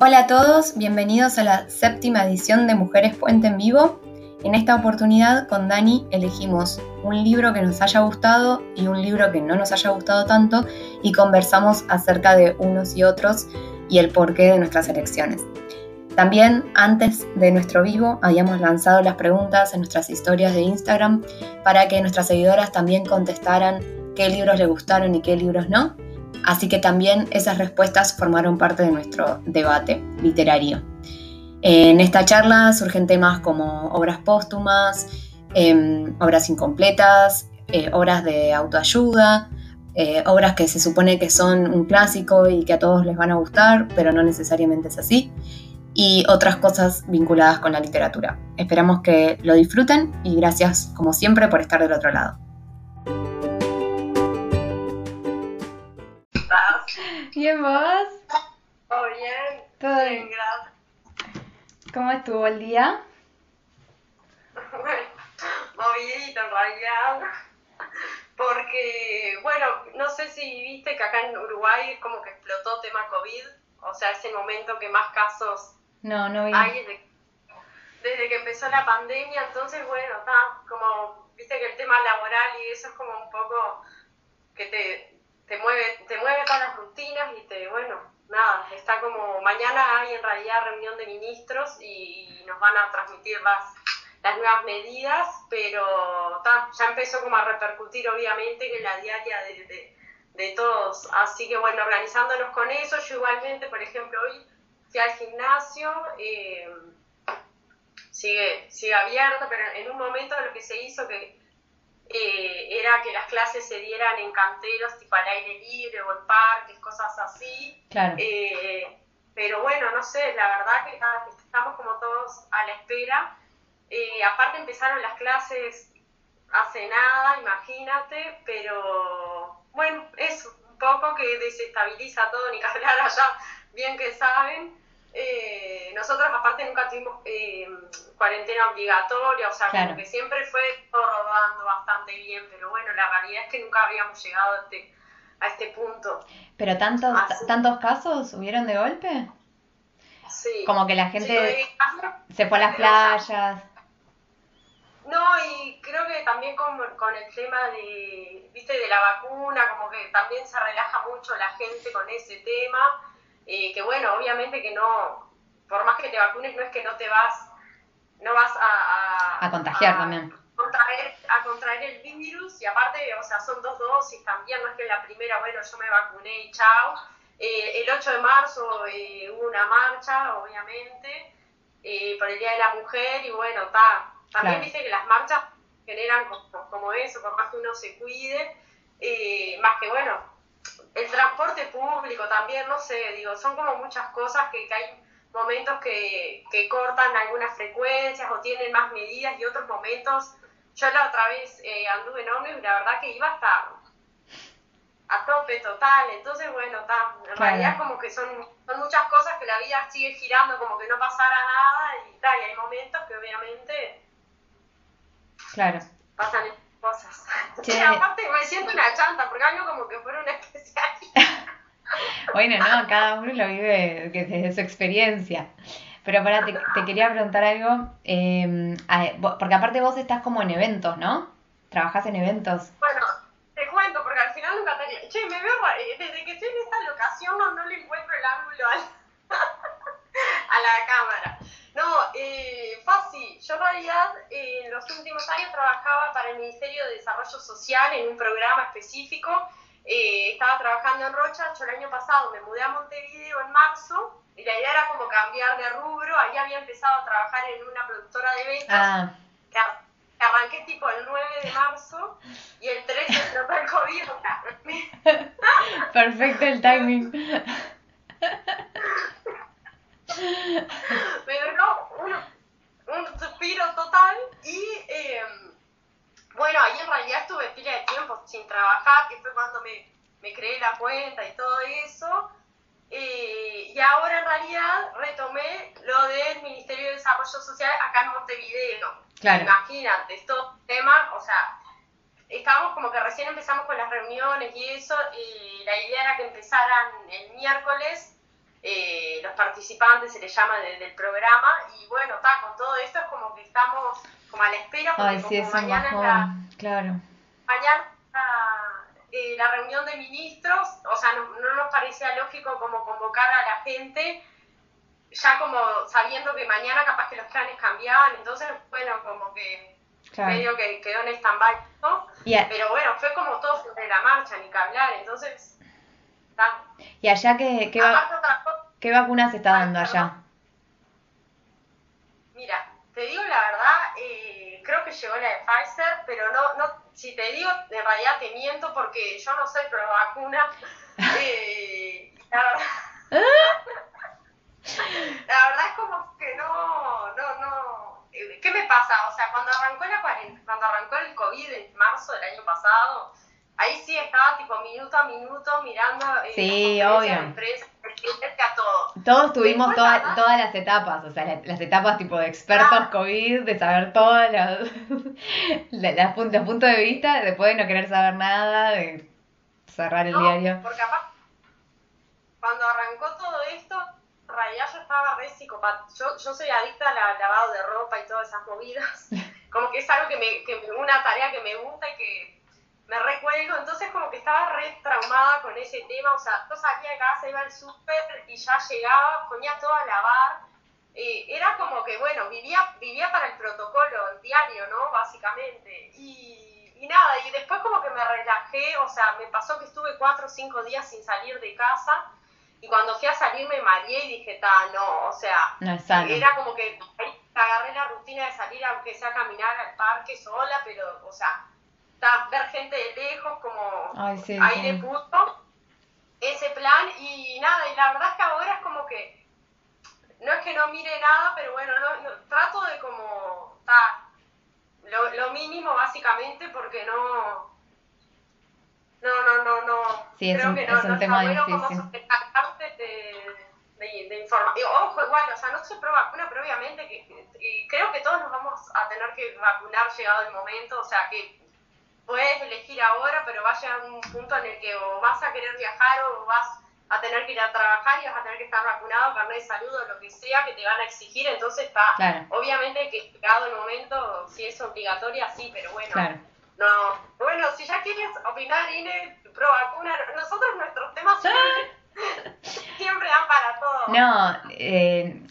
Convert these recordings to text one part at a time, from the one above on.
Hola a todos, bienvenidos a la séptima edición de Mujeres Puente en Vivo. En esta oportunidad con Dani elegimos un libro que nos haya gustado y un libro que no nos haya gustado tanto y conversamos acerca de unos y otros y el porqué de nuestras elecciones. También antes de nuestro vivo habíamos lanzado las preguntas en nuestras historias de Instagram para que nuestras seguidoras también contestaran qué libros les gustaron y qué libros no. Así que también esas respuestas formaron parte de nuestro debate literario. En esta charla surgen temas como obras póstumas, em, obras incompletas, eh, obras de autoayuda, eh, obras que se supone que son un clásico y que a todos les van a gustar, pero no necesariamente es así, y otras cosas vinculadas con la literatura. Esperamos que lo disfruten y gracias como siempre por estar del otro lado. Bien, vos. Todo bien. Todo bien, gracias. ¿Cómo estuvo el día? Movidito en realidad. Porque, bueno, no sé si viste que acá en Uruguay como que explotó tema COVID. O sea, ese momento que más casos no, no vi. hay desde, que empezó la pandemia. Entonces, bueno, está como, viste que el tema laboral y eso es como un poco que te te mueve, te mueve todas las rutinas y te, bueno, nada, está como, mañana hay en realidad reunión de ministros y nos van a transmitir las, las nuevas medidas, pero ya empezó como a repercutir obviamente en la diaria de, de, todos, así que bueno, organizándonos con eso, yo igualmente, por ejemplo, hoy fui al gimnasio, eh, sigue, sigue abierto, pero en un momento lo que se hizo que eh, era que las clases se dieran en canteros, tipo al aire libre o en parques, cosas así. Eh, pero bueno, no sé, la verdad que estamos como todos a la espera. Eh, aparte empezaron las clases hace nada, imagínate, pero bueno, es un poco que desestabiliza todo, ni que hablar allá, bien que saben. Eh, nosotros aparte nunca tuvimos eh, cuarentena obligatoria, o sea, como que siempre fue todo rodando bastante bien, pero bueno, la realidad es que nunca habíamos llegado a este, a este punto. ¿Pero tantos, tantos casos hubieron de golpe? Sí. Como que la gente se fue a las playas. No, y creo que también con, con el tema de, viste, de la vacuna, como que también se relaja mucho la gente con ese tema eh, que bueno, obviamente que no, por más que te vacunes, no es que no te vas, no vas a... A, contagiar también. Contraer, a contraer el virus y aparte, o sea, son dos dosis también, no es que la primera, bueno, yo me vacuné y chao. Eh, el 8 de marzo eh, hubo una marcha, obviamente, por el Día de la Mujer y bueno, está. También dice que las marchas generan como, como, eso, por más que uno se cuide, más que bueno, el transporte público también, no sé, digo, son como muchas cosas que, hay momentos que, que, cortan algunas frecuencias o tienen más medidas y otros momentos. Yo la otra vez eh, anduve en ómnibus y la verdad que iba hasta a tope total. Entonces, bueno, está en realidad como que son, son muchas cosas que la vida sigue girando como que no pasara nada y tal. Y hay momentos que obviamente claro. pasan cosas. Sí. aparte me siento una chanta, porque algo como que fuera una especial. bueno, no, cada uno lo vive desde su experiencia. Pero para, te, te quería preguntar algo, eh, porque aparte vos estás como en eventos, ¿no? Trabajás en eventos. Bueno, te cuento, porque al final nunca te... Che, me veo... Desde que estoy en esta locación no, no le encuentro el ángulo a la cámara. No, eh, fácil. Yo en realidad eh, en los últimos años trabajaba para el Ministerio de Desarrollo Social en un programa específico. Eh, estaba trabajando en Rocha. Yo el año pasado me mudé a Montevideo en marzo y la idea era como cambiar de rubro. Ahí había empezado a trabajar en una productora de eventos. Ah. Que, arranqué tipo el 9 de marzo y el 13 explotó el COVID. Perfecto el timing. me duró un, un suspiro total y em, bueno, ahí en realidad estuve pila de tiempo sin trabajar, que fue cuando me, me creé la cuenta y todo eso. Eh, y ahora en realidad retomé lo del Ministerio de Desarrollo Social acá en Montevideo. Claro. Imagínate, esto tema, o sea, estábamos como que recién empezamos con las reuniones y eso, y la idea era que empezaran el miércoles eh, los participantes, se les llama del programa, y bueno, está, con todo esto es como que estamos como a la espera, porque Ay, sí, como mañana es la, claro. mañana eh, la reunión de ministros, o sea, no, no nos parecía lógico como convocar a la gente ya como sabiendo que mañana capaz que los planes cambiaban, entonces, bueno, como que Claro. medio que quedó en stand-by, Pero bueno, fue como todo sobre la marcha, ni que hablar, entonces, y allá, ¿qué, qué, va- qué vacuna se está dando allá? mira, te digo la verdad, eh, creo que llegó la de Pfizer, pero no, no, si te digo, de realidad te miento porque yo no soy pro vacuna. Eh, la verdad. La verdad es como que no, no, no. eh, ¿Qué me pasa? O sea, cuando arrancó la cuando arrancó el COVID en marzo del año pasado, ahí sí estaba tipo minuto a minuto mirando eh, Sí, las obvio. a todo. Todos tuvimos toda- todas las etapas, o sea, la- las etapas tipo de expertos Ah. COVID, de saber todas las, la- las pun- los puntos de vista, después de no querer saber nada, de cerrar el No, diario. Porque aparte, cuando arrancó todo esto, en realidad yo estaba re psicopata. Yo, yo soy adicta al lavado de ropa y todas esas movidas. Como que es algo que me, que una tarea que me gusta y que me recuelgo. Entonces como que estaba re traumada con ese tema. O sea, yo salía de casa, iba al súper y ya llegaba, ponía todo a lavar. Eh, era como que, bueno, vivía, vivía para el protocolo, el diario, ¿no? Básicamente. Y, y nada, y después como que me relajé, o sea, me pasó que estuve cuatro o cinco días sin salir de casa. Y cuando fui a salir me mareé y dije, ta, no, o sea, No era como que ahí agarré la rutina de salir, aunque sea a caminar al parque sola, pero, o sea, ta, ver gente de lejos, como Ay, sí, aire sí. puro, ese plan, y nada, y la verdad es que ahora es como que, no es que no mire nada, pero bueno, no, no- trato de como, ta, lo, lo mínimo básicamente, porque no, no, no, no, no, Sí, es creo un- que no, es un no tema está bueno difícil. como de, de, de información. Ojo, igual, o sea, no soy pro vacuna, pero obviamente que, y creo que todos nos vamos a tener que vacunar llegado el momento, o sea, que puedes elegir ahora, pero va a llegar un punto en el que o vas a querer viajar o vas a tener que ir a trabajar y vas a tener que estar vacunado, carnet de salud o lo que sea que te van a exigir, entonces está, Claro. obviamente que llegado el momento, si es obligatoria, sí, pero bueno, Claro. no, bueno, si ya quieres opinar, Ine, pro vacuna, nosotros nuestros temas siempre, siempre dan para todo. No, eh,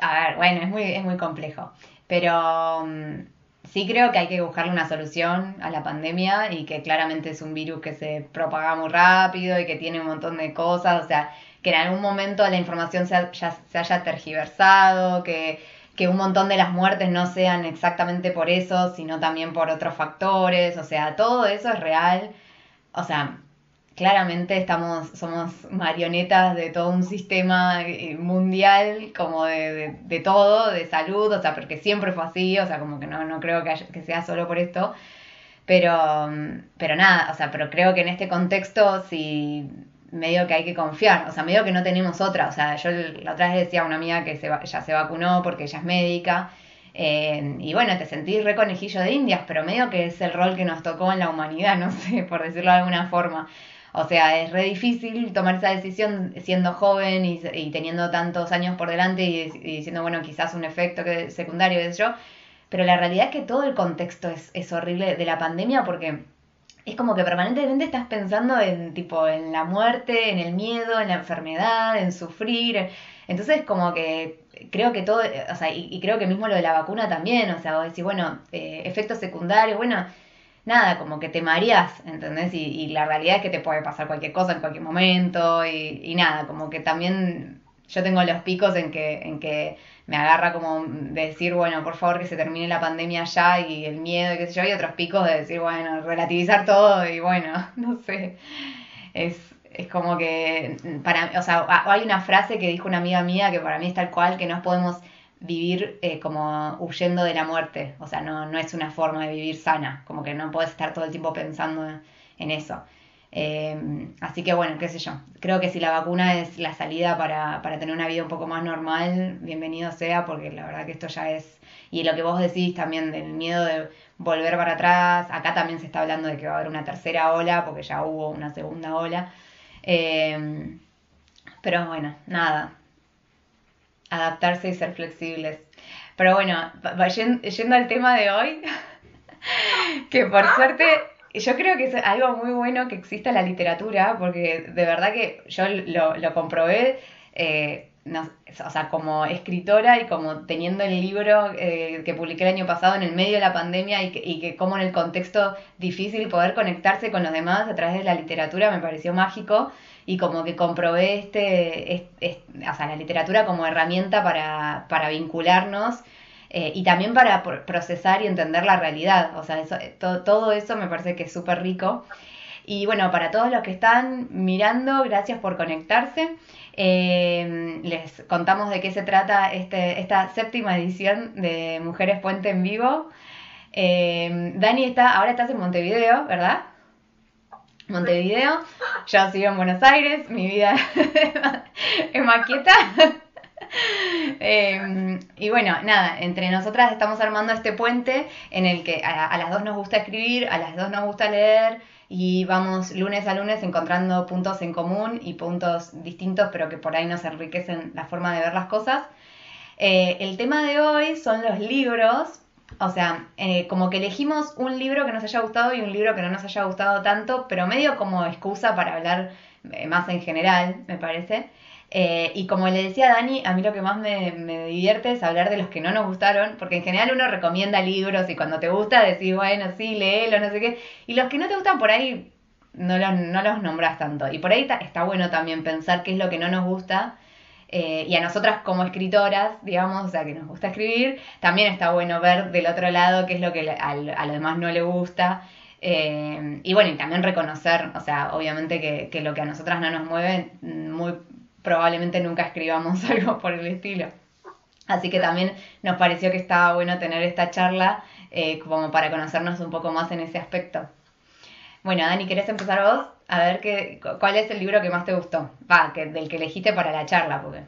a ver, bueno, es muy, es muy complejo, pero mm, sí creo que hay que buscarle una solución a la pandemia y que claramente es un virus que se propaga muy rápido y que tiene un montón de cosas, o sea, que en algún momento la información se, ha- ya se haya tergiversado, que, que un montón de las muertes no sean exactamente por eso, sino también por otros factores, o sea, todo eso es real, o sea, claramente estamos, somos marionetas de todo un sistema eh, mundial, como de, de, de todo, de salud, o sea, porque siempre fue así, o sea, como que no, no creo que, haya- que sea solo por esto, pero, mm, pero nada, o sea, pero creo que en este contexto sí medio que hay que confiar, o sea, medio que no tenemos otra, o sea, yo la otra vez decía a una amiga que se, ya se vacunó porque ella es médica, eh, y bueno, te sentís re conejillo de indias, pero medio que es el rol que nos tocó en la humanidad, no sé, por decirlo de alguna forma. O sea, es re difícil tomar esa decisión siendo joven y, y teniendo tantos años por delante y, diciendo, bueno, quizás un efecto que, secundario, qué yo. Pero la realidad es que todo el contexto es, es horrible de la pandemia porque es como que permanentemente estás pensando en tipo en la muerte, en el miedo, en la enfermedad, en sufrir. Entonces como que creo que todo, o sea, y, y creo que mismo lo de la vacuna también, o sea, vos decís, bueno, eh, efectos secundarios, bueno, nada, como que te mareas, ¿entendés? Y, y la realidad es que te puede pasar cualquier cosa en cualquier momento y, y nada, como que también yo tengo los picos en que, en que me agarra como de decir, bueno, por favor que se termine la pandemia ya y el miedo y qué sé yo, y otros picos de decir, bueno, relativizar todo y bueno, no sé, es, es como que, para, o sea, hay una frase que dijo una amiga mía que para mí es tal cual, que no podemos vivir eh, como huyendo de la muerte, o sea, no, no es una forma de vivir sana, como que no puedes estar todo el tiempo pensando en eso. Eh, así que bueno, qué sé yo, creo que si la vacuna es la salida para, para tener una vida un poco más normal, bienvenido sea, porque la verdad que esto ya es, y lo que vos decís también del miedo de volver para atrás, acá también se está hablando de que va a haber una tercera ola, porque ya hubo una segunda ola. Eh, Pero bueno, nada. Adaptarse y ser flexibles. Pero bueno, yendo al tema de hoy, que por suerte yo creo que es algo muy bueno que exista la literatura, porque de verdad que yo lo, lo comprobé, eh, o sea, como escritora y como teniendo el libro eh, que publiqué el año pasado en el medio de la pandemia y que, y que como en el contexto difícil poder conectarse con los demás a través de la literatura me pareció mágico y como que comprobé este, o sea, la literatura como herramienta para, para vincularnos eh, y también para procesar y entender la realidad. O sea, eso, todo, todo eso me parece que es súper rico. Y bueno, para todos los que están mirando, gracias por conectarse. Eh, les contamos de qué se trata este, esta séptima edición de Mujeres Puente en Vivo. Eh, Dani está, ahora estás en Montevideo, ¿verdad? Montevideo, yo sigo en Buenos Aires, mi vida es maqueta. Em, y bueno, nada, entre nosotras estamos armando este puente en el que a, las dos nos gusta escribir, a las dos nos gusta leer y vamos lunes a lunes encontrando puntos en común y puntos distintos, pero que por ahí nos enriquecen la forma de ver las cosas. Eh, el tema de hoy son los libros, o sea, eh, como que elegimos un libro que nos haya gustado y un libro que no nos haya gustado tanto, pero medio como excusa para hablar eh, más en general, me parece. Eh, y como le decía Dani, a mí lo que más me, divierte es hablar de los que no nos gustaron, porque en general uno recomienda libros y cuando te gusta decís, bueno, sí, léelo, no sé qué. Y los que no te gustan por ahí no los, no los nombras tanto. Y por ahí está, bueno también pensar qué es lo que no nos gusta. Eh, y a nosotras como escritoras, digamos, o sea, que nos gusta escribir, también está bueno ver del otro lado qué es lo que a, los demás no le gusta. Eh, y bueno, y también reconocer, o sea, obviamente que, que, lo que a nosotras no nos mueve, muy probablemente nunca escribamos algo por el estilo. Así que también nos pareció que estaba bueno tener esta charla eh, como para conocernos un poco más en ese aspecto. Bueno, Dani, ¿querés empezar vos? A ver qué, cuál es el libro que más te gustó, va, que, del que elegiste para la charla, porque...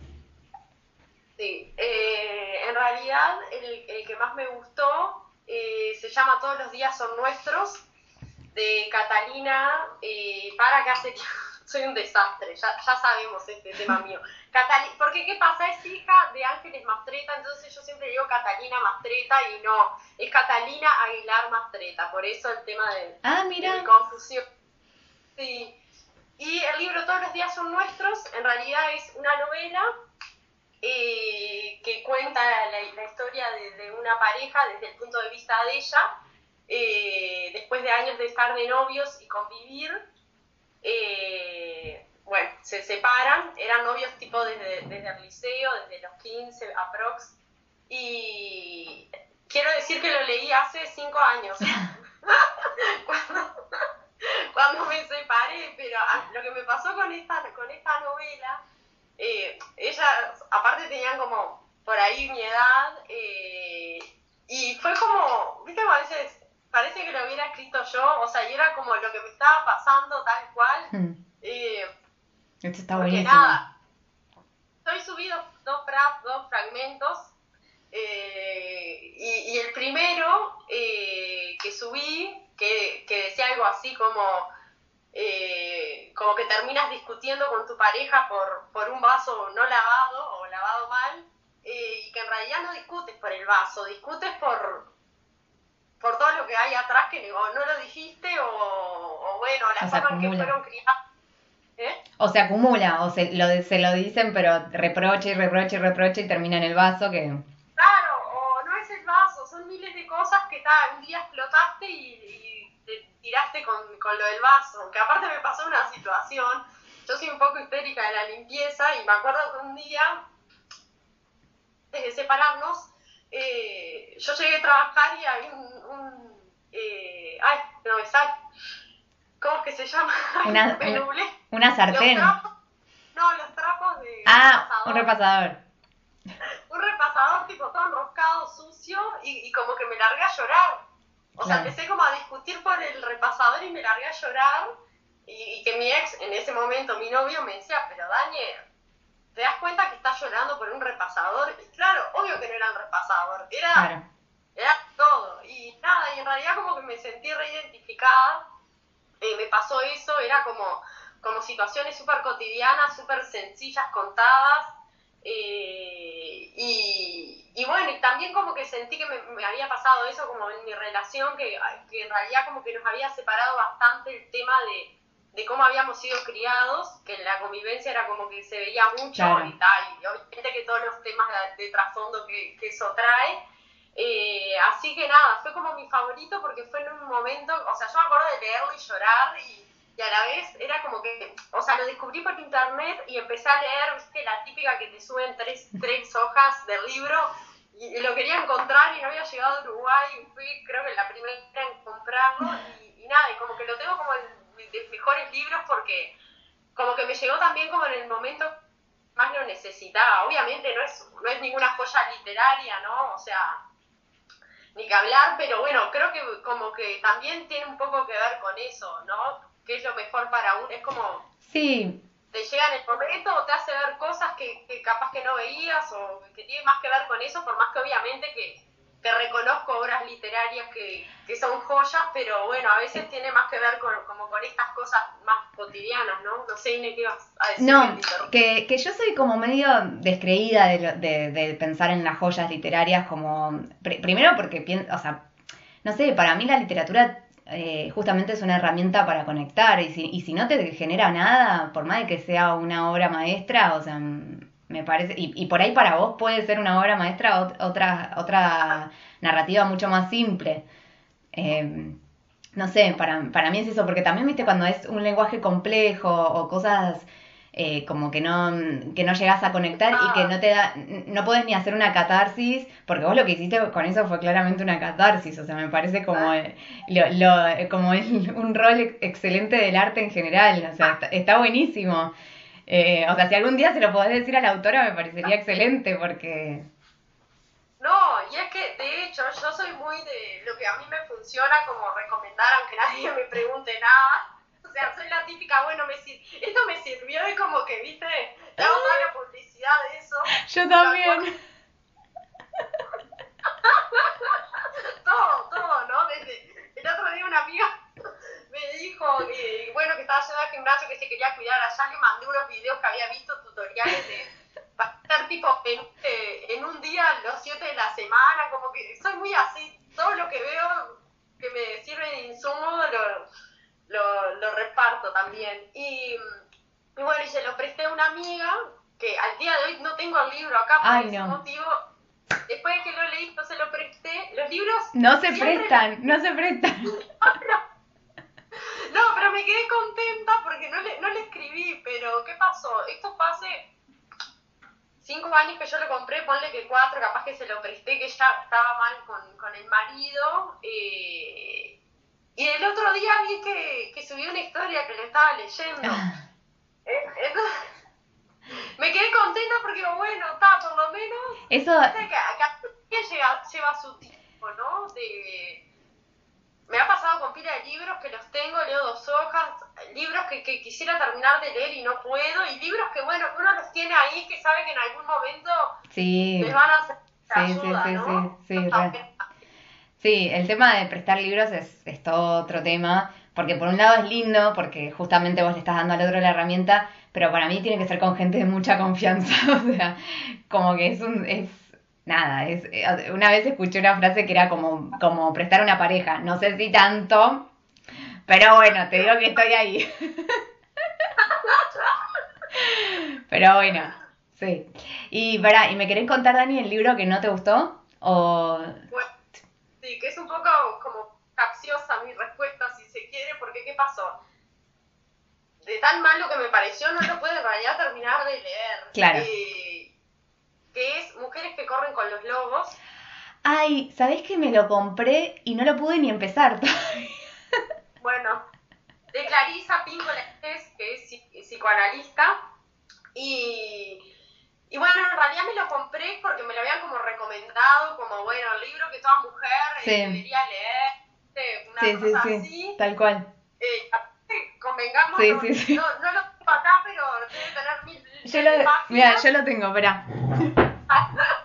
Sí, eh, en realidad el, que más me gustó eh, se llama Todos los días son nuestros, de Catalina para que hace soy un desastre, ya, ya sabemos este tema mío. porque ¿qué pasa? Es hija de Ángeles Mastreta, entonces yo siempre digo Catalina Mastreta y no, es Catalina Aguilar Mastreta, por eso el tema de, ah, mira. confusión. Sí. Y el libro Todos los días son nuestros, en realidad es una novela eh, que cuenta la, historia de, una pareja desde el punto de vista de ella, eh, después de años de estar de novios y convivir eh, bueno, se separan, eran novios tipo desde, desde el liceo, desde los 15 aprox, y quiero decir que lo leí hace 5 años, cuando, me separé, pero ah, lo que me pasó con esta, con esta novela, eh, ellas aparte tenían como por ahí mi edad, eh, y fue como, viste, a veces parece que lo hubiera escrito yo, o sea, y era como lo que me estaba pasando tal cual. Hmm. Eh, Esto está buenísimo. Nada, estoy subido dos, dos fragmentos eh, y, el primero eh, que subí, que, que, decía algo así como, eh, como que terminas discutiendo con tu pareja por, por un vaso no lavado o lavado mal, y que en realidad no discutes por el vaso, discutes por, por todo lo que hay atrás que o no lo dijiste o, bueno, la forma en que fueron criados. ¿Eh? O se acumula, o se lo, se lo dicen, pero reproche y reproche y reproche y termina en el vaso que... Claro, o no es el vaso, son miles de cosas que tal, un día explotaste y, te tiraste con, con, lo del vaso. Que aparte me pasó una situación, yo soy un poco histérica de la limpieza y me acuerdo que un día, desde separarnos, eh, yo llegué a trabajar y hay un, eh, ay, no me sale, ¿cómo es que se llama? Una, una, sartén. no, los trapos de Ah, un repasador. Un repasador tipo todo enroscado, sucio y, como que me largué a llorar. O sea, empecé como a discutir por el repasador y me largué a llorar y, y que mi ex, en ese momento, mi novio, me decía, pero Daniel, te das cuenta que estás llorando por un repasador. Y claro, obvio que no era un repasador, era, era todo. Y nada, y en realidad como que me sentí reidentificada, eh, me pasó eso, era como, como situaciones súper cotidianas, súper sencillas, contadas. Eh, y, y, bueno, y también como que sentí que me, había pasado eso como en mi relación, que, que, en realidad como que nos había separado bastante el tema de, de cómo habíamos sido criados, que en la convivencia era como que se veía mucho y tal, y obviamente que todos los temas de, trasfondo que, que, eso trae. Eh, así que nada, fue como mi favorito porque fue en un momento, o sea, yo me acuerdo de leerlo y llorar y y a la vez era como que, o sea, lo descubrí por internet y empecé a leer, viste, la típica que te suben tres, tres hojas del libro y, lo quería encontrar y no había llegado a Uruguay y fui, creo que la primera en comprarlo y, nada, y como que lo tengo como en de mejores libros porque como que me llegó también como en el momento más lo necesitaba. Obviamente no es, no es ninguna joya literaria, ¿no? O sea, ni que hablar, pero bueno, creo que como que también tiene un poco que ver con eso, ¿no? qué es lo mejor para uno. Es como. Sí. Te llega en el momento o te hace ver cosas que, capaz que no veías o que tiene más que ver con eso, por más que obviamente que, que reconozco obras literarias que, que, son joyas, pero bueno, a veces tiene más que ver con, como con estas cosas más cotidianas, ¿no? No sé, Ine, ¿qué vas a decir? No, que, que yo soy como medio descreída de, de, de pensar en las joyas literarias como... primero porque, pienso, o sea, no sé, para mí la literatura eh, justamente es una herramienta para conectar y si, y si no te genera nada, por más de que sea una obra maestra, o sea, me parece, y, y por ahí para vos puede ser una obra maestra otra, otra narrativa mucho más simple. Eh, no sé, para, para mí es eso, porque también, viste, cuando es un lenguaje complejo o cosas eh, como que no, que no llegas a conectar y que no te da, no puedes ni hacer una catarsis, porque vos lo que hiciste con eso fue claramente una catarsis, o sea, me parece como, lo, como un rol excelente del arte en general, o sea, está, buenísimo. Eh, o sea, si algún día se lo podés decir a la autora me parecería excelente porque... No, y es que de hecho yo soy muy de lo que a mí me funciona como recomendar, aunque nadie me pregunte nada o sea, soy la típica, bueno, me esto me sirvió y como que, viste, la toda la publicidad de eso. Yo también. todo, todo, ¿no? Desde el otro día una amiga me dijo, que, bueno, que estaba yendo al gimnasio, que se quería cuidar allá, le mandé unos videos que había visto, tutoriales de estar tipo en, eh, en un día, los siete de la semana, como que soy muy así, todo lo que veo que me sirve de insumo lo lo, lo reparto también. Y, bueno, y se lo presté a una amiga que al día de hoy no tengo el libro acá por ese motivo. Después de que lo leí, no se lo presté. Los libros. No se prestan, no se prestan. no, pero me quedé contenta porque no le, no le escribí. Pero, ¿qué pasó? Esto fue hace cinco años que yo lo compré, ponle que cuatro, capaz que se lo presté, que ya estaba mal con, con el marido. Eh, y el otro día vi que, que subió una historia que le estaba leyendo. Ah. Eh, me quedé contenta porque, bueno, está, por lo menos. Eso. Que, acá lleva, lleva su tiempo, ¿no? De, me ha pasado con pila de libros que los tengo, leo dos hojas, libros que, que, quisiera terminar de leer y no puedo, y libros que, bueno, uno los tiene ahí que sabe que en algún momento sí. les van a hacer sí, ayuda, sí, ¿no? Sí, sí, sí, Sí, el tema de prestar libros es, es todo otro tema, porque por un lado es lindo, porque justamente vos le estás dando al otro la herramienta, pero para mí tiene que ser con gente de mucha confianza, o sea, como que es un... Es, nada, es, eh, una vez escuché una frase que era como, como prestar una pareja, no sé si tanto, pero bueno, te digo que estoy ahí. pero bueno, sí. Y, para, ¿y me querés contar, Dani, el libro que no te gustó? O... Sí, que es un poco como capciosa mi respuesta, si se quiere, porque ¿qué pasó? De tan malo que me pareció, no lo pude en realidad terminar de leer. Claro. Eh, que es Mujeres que corren con los lobos. Ay, ¿sabés que me lo compré y no lo pude ni empezar todavía? Bueno, de Clarisa Píncola, que es psicoanalista, y y bueno, en realidad me lo compré porque me lo habían como recomendado, como bueno, el libro que toda mujer eh, debería leer, una sí, cosa sí, así. Tal cual. Eh, convengamos. No, no, lo tengo acá, pero debe tener mil, yo lo, Mira, yo lo tengo, espera.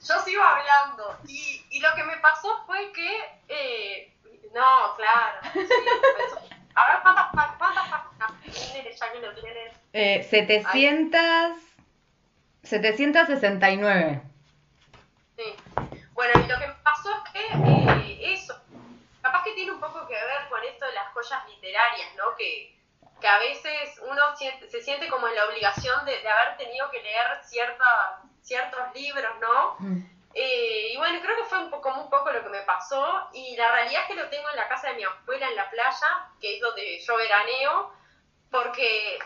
yo sigo hablando. Y, y lo que me pasó fue que, eh, no, claro, sí, a ver, ¿cuántas, páginas Eh, 700... 769. Sí. Bueno, y lo que me pasó es que eh, eso, capaz que tiene un poco que ver con esto de las joyas literarias, ¿no? Que, que a veces uno siente- se siente como en la obligación de, de haber tenido que leer cierta, ciertos libros, ¿no? Mm. Eh, y bueno, creo que fue un poco, como un poco lo que me pasó. Y la realidad es que lo tengo en la casa de mi abuela en la playa, que es donde yo veraneo, porque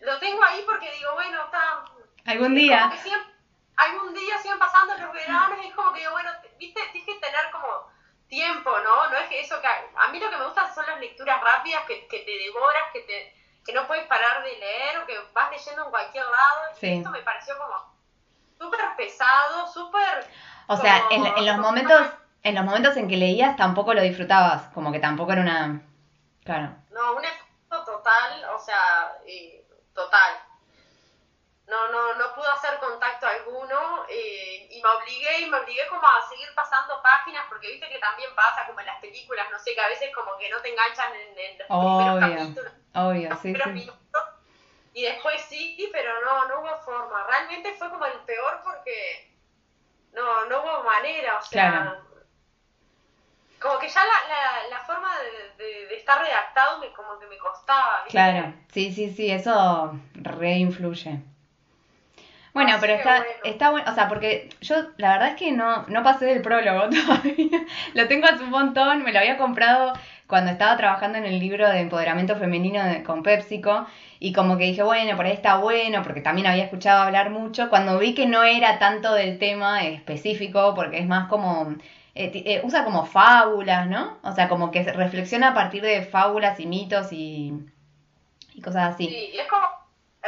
lo tengo ahí porque digo, bueno, está. Algún día. siempre- algún día siguen pasando los veranos, y es como que digo, bueno, te- viste, tienes que tener como tiempo, ¿no? No es que eso que. A mí lo que me gusta son las lecturas rápidas que, que te devoras, que te que no puedes parar de leer o que vas leyendo en cualquier lado. Y Sí. esto me pareció como súper pesado, súper O sea, en, como- en los momentos en los momentos en que leías tampoco lo disfrutabas, como que tampoco era una... Claro. No, un efecto total, o sea, eh, total. No, no, no pude hacer contacto alguno eh, y me obligué y me obligué como a seguir pasando páginas porque viste que también pasa como en las películas, no sé, que a veces como que no te enganchan en, en los primeros capítulos, obvio, los sí, primeros sí. minutos y después sí, pero no, no hubo forma. Realmente fue como el peor porque no, no hubo manera, o sea, Claro. como que ya la, la, la forma de, de- de estar redactado me, como que me costaba. ¿viste? Claro, sí, sí, sí, eso reinfluye. Bueno, Así pero está, bueno. está bueno, o sea, porque yo la verdad es que no, no pasé del prólogo todavía. Lo tengo hace un montón, me lo había comprado cuando estaba trabajando en el libro de empoderamiento femenino de- con PepsiCo y como que dije, bueno, por ahí está bueno, porque también había escuchado hablar mucho, cuando vi que no era tanto del tema específico, porque es más como, eh, eh, usa como fábulas, ¿no? O sea, como que reflexiona a partir de fábulas y mitos y, y cosas así. Sí, y es como,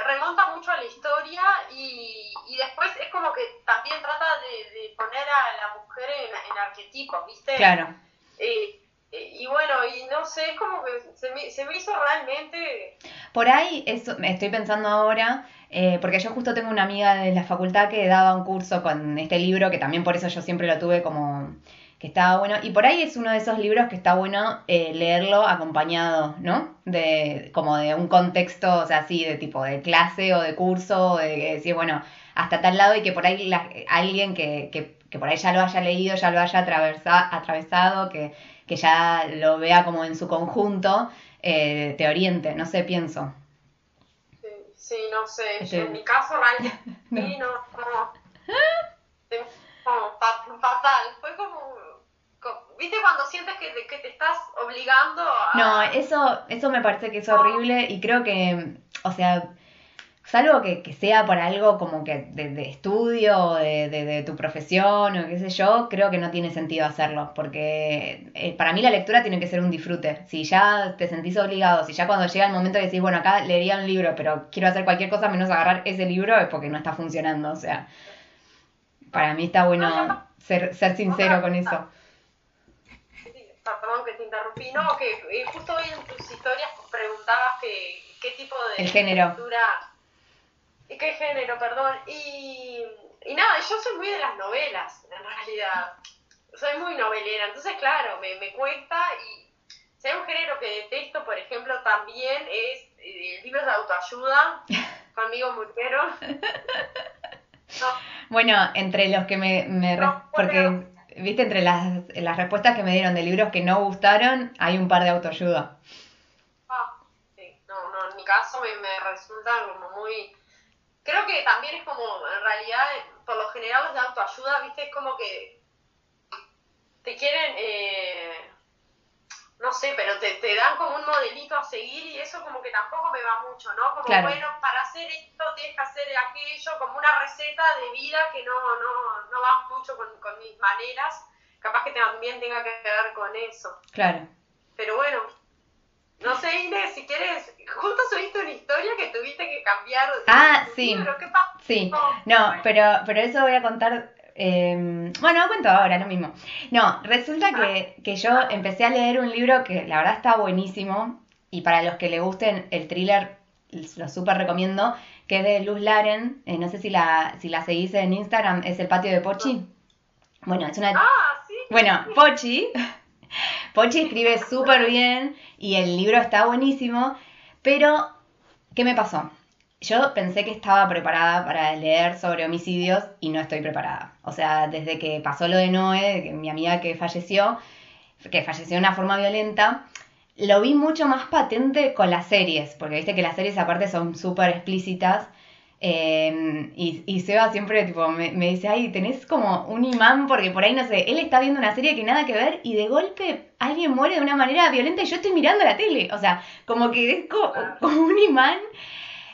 remonta mucho a la historia y, y después es como que también trata de, de poner a la mujer en, en arquetipos, ¿viste? Claro. Eh, eh, y bueno, y no sé, es como que se me, se me hizo realmente... Por ahí, eso, estoy pensando ahora, eh, porque yo justo tengo una amiga de la facultad que daba un curso con este libro, que también por eso yo siempre lo tuve como que estaba bueno. Y por ahí es uno de esos libros que está bueno eh, leerlo acompañado, ¿no? De, como de un contexto, o sea, así, de tipo de clase o de curso, o de decir, bueno, hasta tal lado y que por ahí la- alguien que, que, que por ahí ya lo haya leído, ya lo haya atravesa- atravesado, que, que ya lo vea como en su conjunto, eh, te oriente, no sé, pienso. Sí, sí, no sé, Este- en mi caso realmente No. sí, no, fatal, fue como, co- ¿viste cuando sientes que te, que te estás obligando a... No, eso, eso me parece que es horrible y creo que, o sea, salvo que, que sea por algo como que de, de estudio, o de, de, de tu profesión o qué sé yo, creo que no tiene sentido hacerlo, porque eh, para mí la lectura tiene que ser un disfrute. Si ya te sentís obligado, si ya cuando llega el momento de decir, bueno, acá leería un libro, pero quiero hacer cualquier cosa menos agarrar ese libro, es porque no está funcionando, o sea, para mí está bueno ser, ser sincero con eso. Sí, Perdón que te interrumpí, no, que eh, justo hoy en tus historias preguntabas que, qué tipo de El género. lectura... ¿Y qué género, perdón? Y, y nada, yo soy muy de las novelas, en realidad. Soy muy novelera, entonces claro, me, me cuesta y si hay un género que detesto, por ejemplo, también es eh, libros de autoayuda, conmigo murieron. No, Bueno, entre los que me, me No, porque. Viste entre las, las respuestas que me dieron de libros que no gustaron, hay un par de autoayuda. Ah, sí, no, no, en mi caso me, me resulta como muy... Creo que también es como, en realidad, por lo general los de autoayuda, viste, es como que te quieren, eh, no sé, pero te, te dan como un modelito a seguir y eso como que tampoco me va mucho, ¿no? Como, Claro. bueno, para hacer esto tienes que hacer aquello, como una receta de vida que no, no, no va mucho con, con mis maneras, capaz que también tenga que ver con eso. Claro. Pero bueno, no sé, Inés, si quieres, justo subiste una historia que tuviste que cambiar. Ah, sí. libro, ¿Qué pasó? Sí, no, pero, pero eso voy a contar. Eh, bueno, cuento ahora, lo mismo. No, resulta que, que yo empecé a leer un libro que la verdad está buenísimo y para los que le gusten el thriller, lo súper recomiendo, que es de Luz Laren. eh, no sé si la, si la seguís en Instagram, es El Patio de Pochi. Bueno, es una Ah, sí. bueno, Pochi. Pochi escribe súper bien y el libro está buenísimo. Pero, ¿qué me pasó? Yo pensé que estaba preparada para leer sobre homicidios y no estoy preparada. O sea, desde que pasó lo de Noé, mi amiga que falleció, que falleció de una forma violenta, lo vi mucho más patente con las series, porque viste que las series aparte son súper explícitas. Eh, y, y, Seba siempre tipo, me, me, dice, ay, tenés como un imán, porque por ahí no sé, él está viendo una serie que nada que ver y de golpe alguien muere de una manera violenta y yo estoy mirando la tele. O sea, como que es como un imán.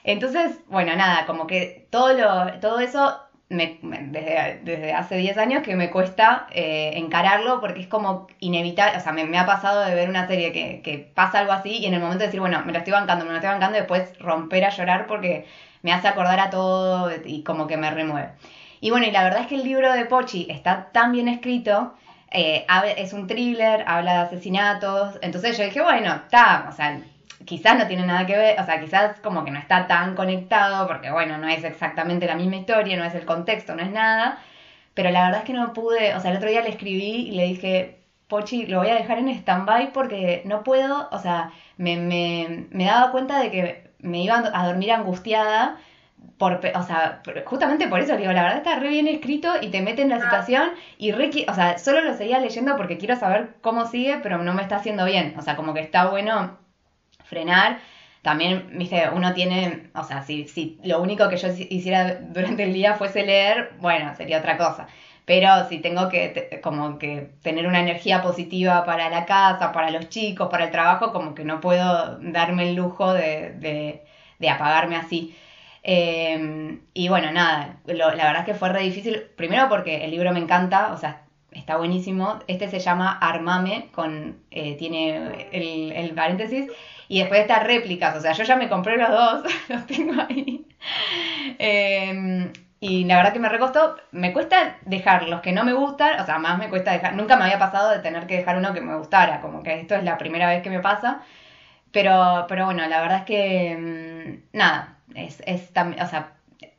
Entonces, bueno, nada, como que todo, lo, todo eso me, desde, desde, hace 10 años que me cuesta eh, encararlo porque es como inevitable, o sea, me, me, ha pasado de ver una serie que, que pasa algo así y en el momento de decir, bueno, me lo estoy bancando, me lo estoy bancando y después romper a llorar porque me hace acordar a todo y como que me remueve. Y bueno, y la verdad es que el libro de Pochi está tan bien escrito, eh, es un thriller, habla de asesinatos, entonces yo dije, bueno, está, o sea, quizás no tiene nada que ver, o sea, quizás como que no está tan conectado, porque bueno, no es exactamente la misma historia, no es el contexto, no es nada, pero la verdad es que no pude, o sea, el otro día le escribí y le dije, Pochi, lo voy a dejar en stand-by porque no puedo, o sea, me, me, me daba cuenta de que me iba a dormir angustiada, por, o sea, justamente por eso digo, la verdad está re bien escrito y te mete en la ah. situación y re, o sea, solo lo seguía leyendo porque quiero saber cómo sigue, pero no me está haciendo bien, o sea, como que está bueno frenar. También, viste, uno tiene, o sea, si, si lo único que yo hiciera durante el día fuese leer, bueno, sería otra cosa. Pero si tengo que, como que tener una energía positiva para la casa, para los chicos, para el trabajo, como que no puedo darme el lujo de, de, apagarme así. Em, y bueno, nada, la verdad es que fue re difícil, primero porque el libro me encanta, o sea, está buenísimo. Este se llama Armame, con, eh, tiene el, el paréntesis, y después estas réplicas, o sea, yo ya me compré los dos, los tengo ahí. Em, y la verdad que me recostó, me cuesta dejar los que no me gustan, o sea, más me cuesta dejar, nunca me había pasado de tener que dejar uno que me gustara, como que esto es la primera vez que me pasa. Pero, pero bueno, la verdad es que, em, nada, es, es, o sea,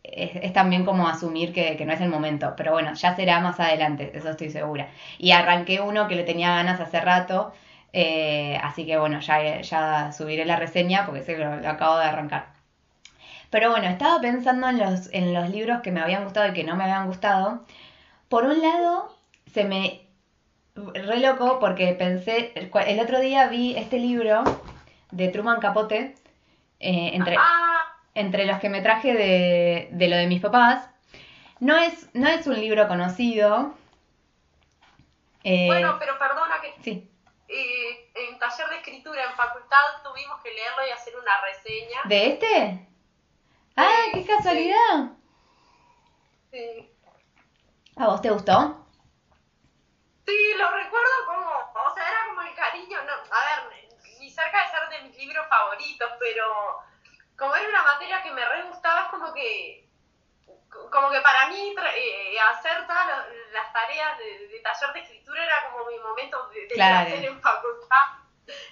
es, también como asumir que, que, no es el momento. Pero bueno, ya será más adelante, eso estoy segura. Y arranqué uno que le tenía ganas hace rato, eh, así que bueno, ya, ya subiré la reseña porque sé que lo, acabo de arrancar. Pero bueno, estaba pensando en los, en los libros que me habían gustado y que no me habían gustado. Por un lado, se me... Re loco porque pensé... El otro día vi este libro de Truman Capote, eh, entre, entre los que me traje de, de lo de mis papás. No es, no es un libro conocido. Eh, bueno, pero perdona que... Sí eh, en taller de escritura en facultad tuvimos que leerlo y hacer una reseña. ¿De este? ¡Ah, qué casualidad! Sí. ¿A vos te gustó? Sí, lo recuerdo como, o sea, era como el cariño, no, a ver, ni cerca de ser de mis libros favoritos, pero como era una materia que me re gustaba, es como que como que para mí eh, hacer todas las tareas de, taller de escritura era como mi momento de, de hacer en facultad.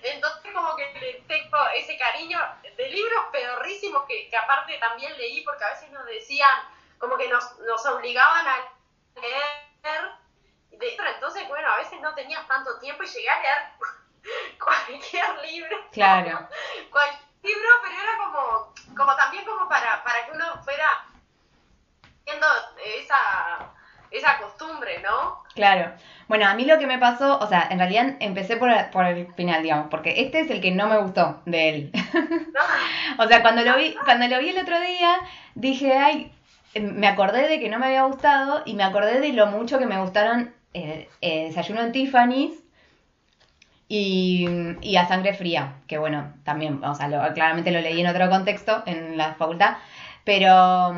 Entonces como que tengo ese cariño de libros pedorrísimos que, que, aparte también leí porque a veces nos decían, como que nos, nos obligaban a leer. De, entonces, bueno, a veces no tenías tanto tiempo y llegué a leer cualquier libro. Claro. cualquier libro, pero era como, como también como para, para que uno fuera esa, esa costumbre, ¿no? Claro. Bueno, a mí lo que me pasó, o sea, en realidad empecé por, por el final, digamos, porque este es el que no me gustó de él. o sea, cuando lo vi, cuando lo vi el otro día, dije, ay, me acordé de que no me había gustado y me acordé de lo mucho que me gustaron eh, eh, Desayuno en Tiffany's y, y, A Sangre Fría, que bueno, también, o sea, claramente lo leí en otro contexto, en la facultad, pero...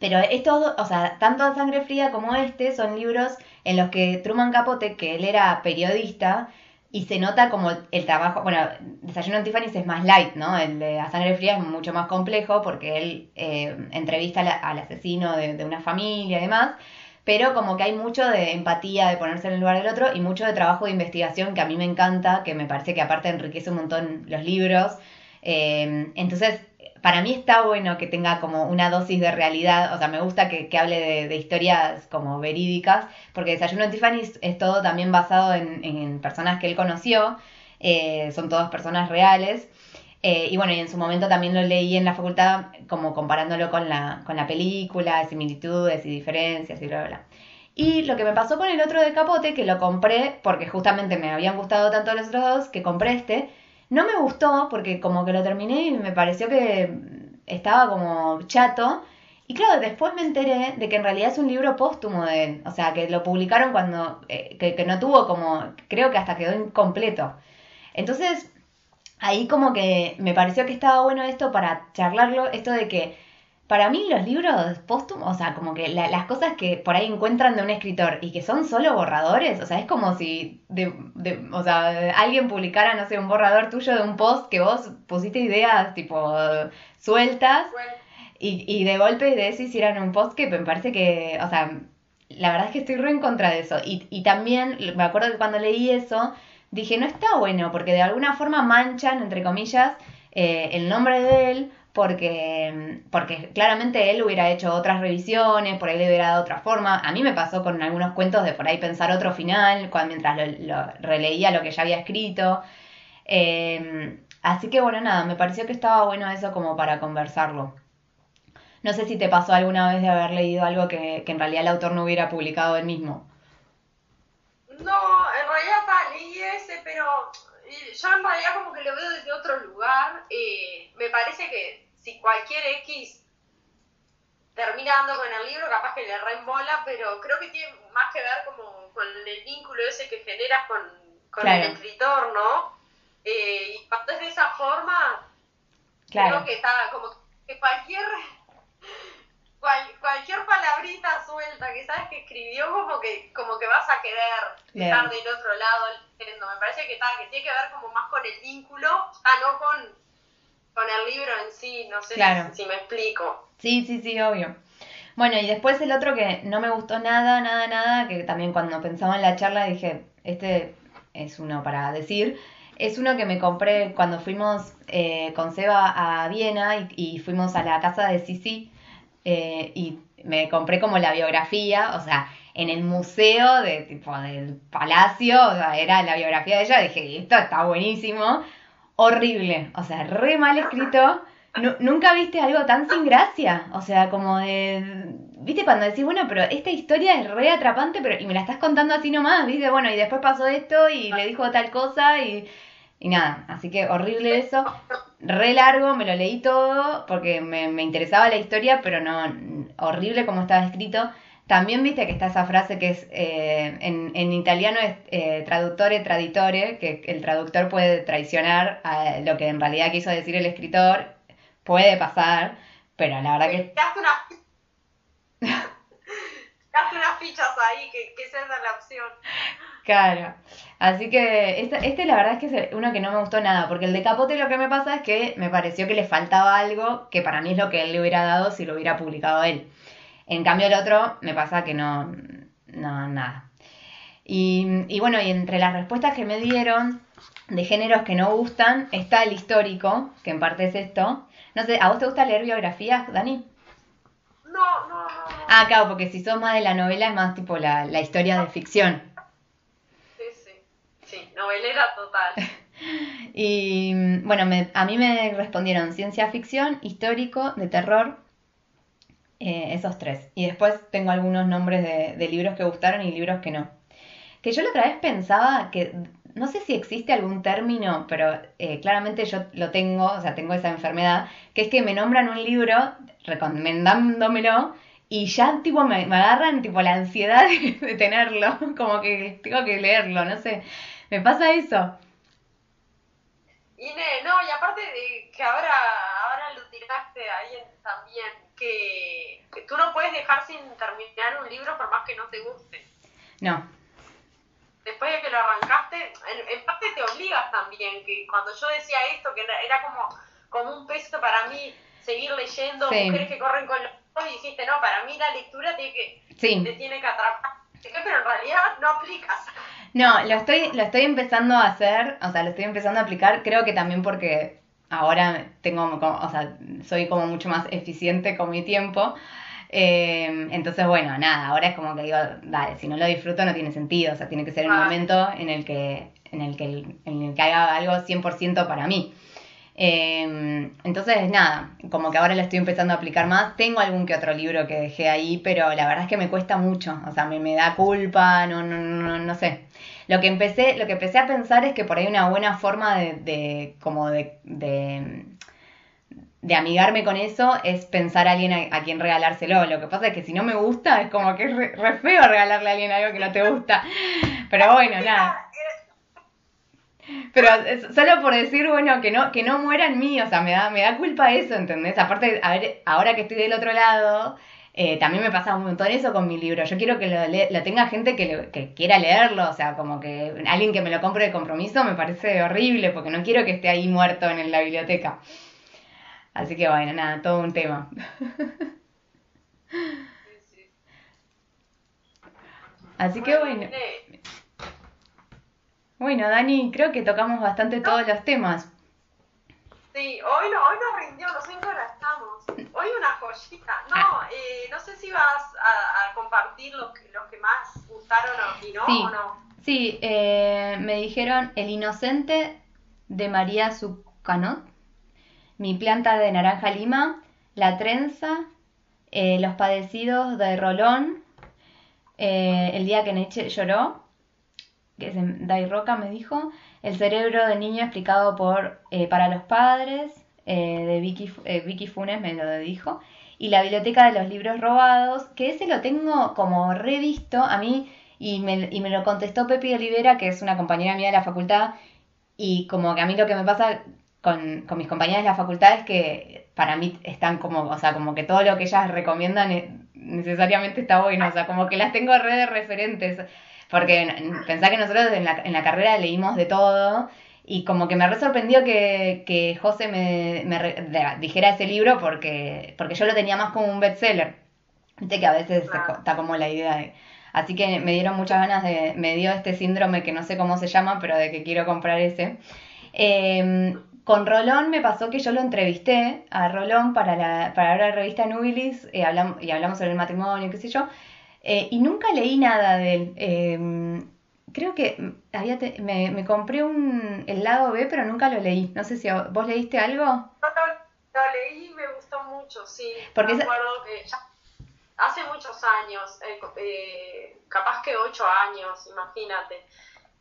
Pero es todo, o sea, tanto Sangre Fría como este son libros en los que Truman Capote, que él era periodista, y se nota como el trabajo, bueno, Desayuno en es más light, ¿no? El de A Sangre Fría es mucho más complejo porque él eh, entrevista al, asesino de, de, una familia y demás, pero como que hay mucho de empatía, de ponerse en el lugar del otro y mucho de trabajo de investigación que a mí me encanta, que me parece que aparte enriquece un montón los libros. Eh, entonces, para mí está bueno que tenga como una dosis de realidad, o sea, me gusta que, hable de, historias como verídicas, porque Desayuno en Tiffany es todo también basado en, personas que él conoció, eh, son todas personas reales. Eh, y bueno, en su momento también lo leí en la facultad como comparándolo con la, con la película, similitudes y diferencias y bla, bla, bla. Y lo que me pasó con el otro de Capote, que lo compré porque justamente me habían gustado tanto los otros dos, que compré este, no me gustó porque como que lo terminé y me pareció que estaba como chato. Y claro, después me enteré de que en realidad es un libro póstumo de él. O sea, que lo publicaron cuando. Eh, que, que, no tuvo como. Creo que hasta quedó incompleto. Entonces, ahí como que me pareció que estaba bueno esto para charlarlo. Esto de que para mí los libros póstumos, o sea, como que las cosas que por ahí encuentran de un escritor y que son solo borradores, o sea, es como si de, de, o sea, alguien publicara, no sé, un borrador tuyo de un post que vos pusiste ideas tipo sueltas y, y de golpe de eso hicieran un post que me parece que, o sea, la verdad es que estoy re en contra de eso. Y, y también me acuerdo que cuando leí eso, dije, no está bueno, porque de alguna forma manchan, entre comillas, eh, el nombre de él porque, porque claramente él hubiera hecho otras revisiones, por ahí le hubiera dado otra forma. A mí me pasó con algunos cuentos de por ahí pensar otro final, cuando, mientras lo, releía lo que ya había escrito. Eh, así que bueno, nada, me pareció que estaba bueno eso como para conversarlo. No sé si te pasó alguna vez de haber leído algo que, que en realidad el autor no hubiera publicado él mismo. No, en realidad leí ese, pero yo en realidad como que lo veo desde otro lugar. Eh, me parece que si cualquier X termina dando con el libro, capaz que le reembola, pero creo que tiene más que ver como con el vínculo ese que generas con, el escritor, ¿no? Eh, y cuando es de esa forma, creo que está como que cualquier cualquier palabrita suelta que sabes que escribió como que como que vas a querer estar del otro lado me parece que, está, que tiene que ver como más con el vínculo, ah no con con el libro en sí, no sé si, me explico. Sí, sí, sí, obvio. Bueno, y después el otro que no me gustó nada, nada, nada, que también cuando pensaba en la charla dije, este es uno para decir, es uno que me compré cuando fuimos eh, con Seba a Viena y, fuimos a la casa de Sisi eh, y me compré como la biografía, o sea, en el museo de tipo del palacio, o sea, era la biografía de ella, dije, esto está buenísimo horrible, o sea, re mal escrito. Nunca viste algo tan sin gracia, o sea, como de, viste cuando decís, bueno, pero esta historia es re atrapante, pero y me la estás contando así nomás, viste, bueno, y después pasó esto y le dijo tal cosa y, y nada, así que horrible eso, re largo, me lo leí todo porque me, me interesaba la historia, pero no, horrible como estaba escrito. También viste que está esa frase que es, eh, en, en, italiano es eh, traduttore traditore, que el traductor puede traicionar a lo que en realidad quiso decir el escritor, puede pasar, pero la verdad que... Te unas, unas fichas ahí, que, que esa es la opción. Claro. Así que este, este, la verdad es que es uno que no me gustó nada, porque el de Capote lo que me pasa es que me pareció que le faltaba algo que para mí es lo que él le hubiera dado si lo hubiera publicado él. En cambio el otro me pasa que no, no, nada. Y, y bueno, y entre las respuestas que me dieron de géneros que no gustan, está el histórico, que en parte es esto. No sé, ¿a vos te gusta leer biografías, Dani? No, no, no. Ah, claro, porque si sos más de la novela es más tipo la, la historia de ficción. Sí, sí. Sí, novelera total. y bueno, me, a mí me respondieron ciencia ficción, histórico, de terror, eh, esos tres. Y después tengo algunos nombres de, libros que gustaron y libros que no. Que yo la otra vez pensaba que, no sé si existe algún término, pero eh, claramente yo lo tengo, o sea, tengo esa enfermedad, que es que me nombran un libro recomendándomelo y ya tipo me, agarran tipo la ansiedad de, tenerlo, como que tengo que leerlo, no sé, me pasa eso. Y no, y aparte de que ahora, ahora lo tiraste ahí también, que, tú no puedes dejar sin terminar un libro por más que no te guste. No. Después de que lo arrancaste, en, parte te obligas también, que cuando yo decía esto, que era, como, como un peso para mí seguir leyendo mujeres que corren con los ojos, y dijiste, no, para mí la lectura tiene que, te tiene que atrapar. Pero en realidad no aplicas. No, lo estoy, lo estoy empezando a hacer, o sea, lo estoy empezando a aplicar, creo que también porque ahora tengo, o sea, soy como mucho más eficiente con mi tiempo. Eh, entonces, bueno, nada, ahora es como que digo, dale, si no lo disfruto no tiene sentido, o sea, tiene que ser un momento en el que, en el que, en el que haga algo 100% para mí. Em, entonces, nada, como que ahora lo estoy empezando a aplicar más. Tengo algún que otro libro que dejé ahí, pero la verdad es que me cuesta mucho. O sea, me, me da culpa, no, no, no, no sé. Lo que empecé, lo que empecé a pensar es que por ahí una buena forma de, de como de, de, de amigarme con eso es pensar a alguien a, quien regalárselo. Lo que pasa es que si no me gusta, es como que es re, re feo regalarle a alguien algo que no te gusta. Pero bueno, nada. Pero solo por decir, bueno, que no, que no muera en mí, o sea, me da, me da culpa eso, ¿entendés? Aparte, a ver, ahora que estoy del otro lado, eh, también me pasa un montón eso con mi libro. Yo quiero que lo, tenga gente que, que, quiera leerlo, o sea, como que alguien que me lo compre de compromiso me parece horrible, porque no quiero que esté ahí muerto en la biblioteca. Así que bueno, nada, todo un tema. Así que bueno. Bueno, Dani, creo que tocamos bastante todos los temas. Sí, hoy no, hoy nos rindió, no sé en qué hora estamos. Hoy una joyita. No, ah. eh, no sé si vas a, compartir los que, los que más gustaron o, y no, sí. o no. Sí, eh, me dijeron El Inocente de María Zucanot, Mi planta de naranja lima, La trenza, eh, Los padecidos de Rolón, El día que Nietzsche lloró, que es en Dai Roca me dijo, El cerebro de niño explicado por eh, para los padres, eh, de Vicky, eh, Vicky Funes me lo dijo, y la biblioteca de los libros robados, que ese lo tengo como revisto a mí, y me, y me lo contestó Pepi Olivera, que es una compañera mía de la facultad, y como que a mí lo que me pasa con, con mis compañeras de la facultad es que para mí están como, o sea, como que todo lo que ellas recomiendan necesariamente está bueno, o sea, como que las tengo re de referentes. Porque pensá que nosotros en la, en la carrera leímos de todo y como que me re sorprendió que, que José me, me dijera ese libro porque, porque yo lo tenía más como un bestseller. Viste que a veces está como la idea de... Así que me dieron muchas ganas de... Me dio este síndrome que no sé cómo se llama, pero de que quiero comprar ese. Eh, con Rolón me pasó que yo lo entrevisté a Rolón para la, para la revista Nubilis y hablamos, y hablamos sobre el matrimonio, qué sé yo. Eh, y nunca leí nada de él. Creo que había me, me, compré un, el lado B, pero nunca lo leí. No sé si vos leíste algo. No, lo leí y me gustó mucho, sí. Porque me acuerdo que ya hace muchos años, eh, eh, capaz que ocho años, imagínate.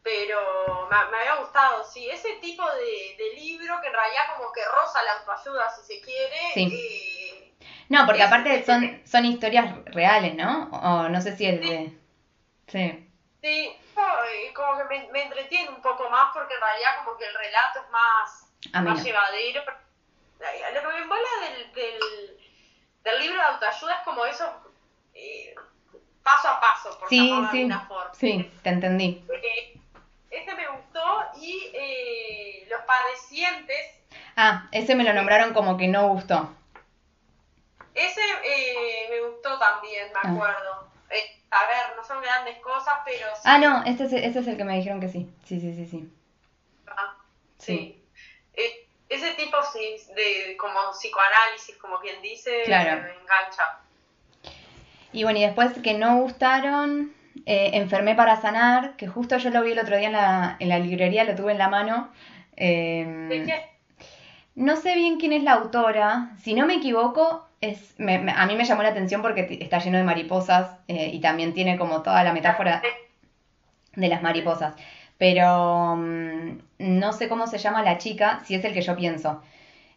Pero me, había gustado, sí, ese tipo de, de, libro que en realidad como que roza la autoayuda, si se quiere. Sí no, porque aparte son, son historias reales, ¿no? O no sé si es de... Sí. Sí, como que me, me, entretiene un poco más porque en realidad como que el relato es más, más llevadero. Lo que me embola del, del, del, libro de autoayuda es como eso eh, paso a paso, por sí, sí, de alguna forma. Sí, te entendí. Eh, este me gustó y eh, Los Padecientes. Ah, ese me lo nombraron como que no gustó. Ese eh, me gustó también, me ah. Eh, a ver, no son grandes cosas, pero... Sí. Ah, no, este es, este es el que me dijeron que sí. Sí, sí, sí, sí. Ah, sí. Eh, ese tipo sí, de como psicoanálisis, como quien dice, claro. me engancha. Y bueno, y después que no gustaron, Enfermé para sanar, que justo yo lo vi el otro día en la, en la librería, lo tuve en la mano. ¿De qué? No sé bien quién es la autora. Si no me equivoco, es, a mí me llamó la atención porque está lleno de mariposas eh, y también tiene como toda la metáfora de las mariposas. Pero mm, no sé cómo se llama la chica, si es el que yo pienso.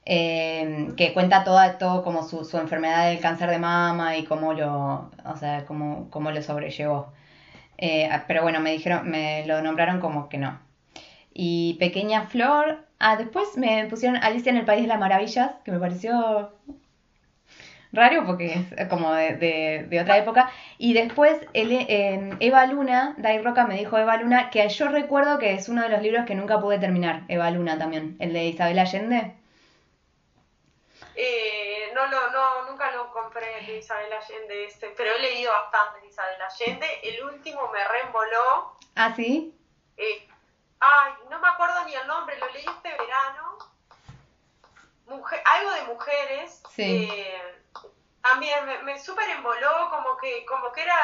Eh, que cuenta toda, todo como su, su, enfermedad del cáncer de mama y cómo lo, o sea, cómo, cómo lo sobrellevó. Eh, pero bueno, me dijeron, me lo nombraron como que no. Y Pequeña Flor, ah, después me pusieron Alicia en el País de las Maravillas, que me pareció raro porque es como de, de, otra época. Y después el, Eva Luna, Dai Roca me dijo Eva Luna, que yo recuerdo que es uno de los libros que nunca pude terminar, Eva Luna también, el de Isabel Allende. Eh, no, no, no, nunca lo compré de Isabel Allende este, pero he leído bastante de Isabel Allende. El último me reemboló. ¿Ah, sí? Eh, ay, no me acuerdo ni el nombre, lo leí este verano. Mujer, algo de mujeres. Sí. Eh, también me, me súper emboló, como que, como que era,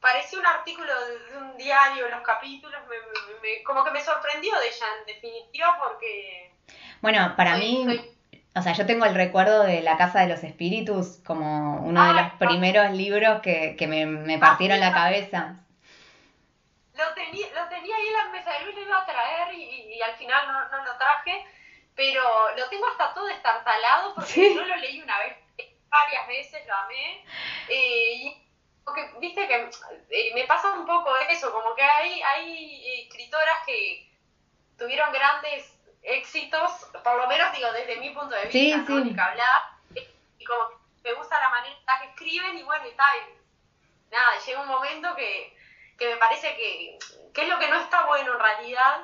parecía un artículo de, un diario, los capítulos, me, como que me sorprendió de ella en definitiva porque... Bueno, para mí, o sea, yo tengo el recuerdo de La Casa de los Espíritus como uno de los primeros libros que, que me, me, partieron la cabeza. Lo tenía, lo tenía ahí en la mesa de Luis, lo iba a traer y, y al final no, no, lo traje, pero lo tengo hasta todo destartalado porque yo lo leí una vez, varias veces, lo amé. Eh, y porque, viste que eh, me pasa un poco eso, como que hay, hay escritoras que tuvieron grandes éxitos, por lo menos digo desde mi punto de vista, ¿no? Ni que hablar, y como me gusta la manera en que escriben y bueno, y tal, nada, llega un momento que, que me parece que, que es lo que no está bueno en realidad,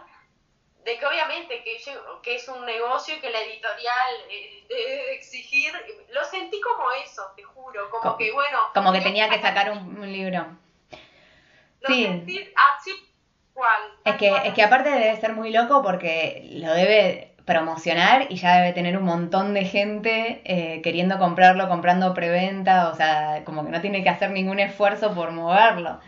de que obviamente que, que es un negocio y que la editorial eh, debe exigir, lo sentí como eso, te juro, como, que bueno... Como que tenía que sacar un, libro. Lo sí. sentí así es que, es que aparte debe ser muy loco porque lo debe promocionar y ya debe tener un montón de gente eh, queriendo comprarlo, comprando preventa, o sea, como que no tiene que hacer ningún esfuerzo por moverlo.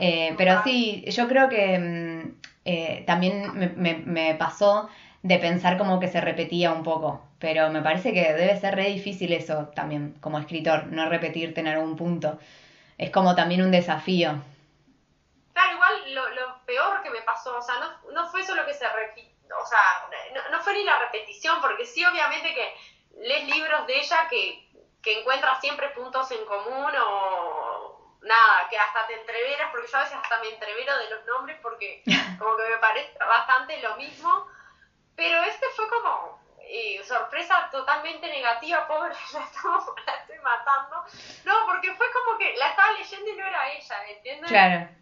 Eh, pero sí, yo creo que mm, eh, también me, me, pasó de pensar como que se repetía un poco, pero me parece que debe ser re difícil eso también como escritor, no repetirte en algún punto. Es como también un desafío. Claro, igual lo, lo peor que me pasó, o sea, no, no fue solo que se repitió, o sea, no, no, fue ni la repetición, porque sí, obviamente que lees libros de ella que, que encuentras siempre puntos en común o nada, que hasta te entreveras, porque yo a veces hasta me entrevero de los nombres porque como que me parece bastante lo mismo, pero este fue como eh, sorpresa totalmente negativa, pobre, la, estamos, la estoy matando. No, porque fue como que la estaba leyendo y no era ella, ¿entiendes? Claro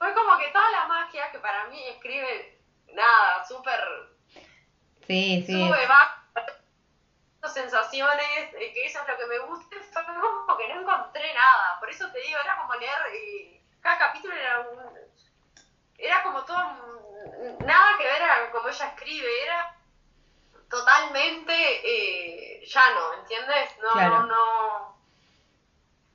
fue como que toda la magia que para mí escribe nada, súper. Sí, sí. Sube, baja, sensaciones, eh, que eso es lo que me gusta, fue como que no encontré nada. Por eso te digo, era como leer. Eh, cada capítulo era un. Era como todo. Nada que ver a como ella escribe, era totalmente eh, llano, ¿entiendes? No, no, no.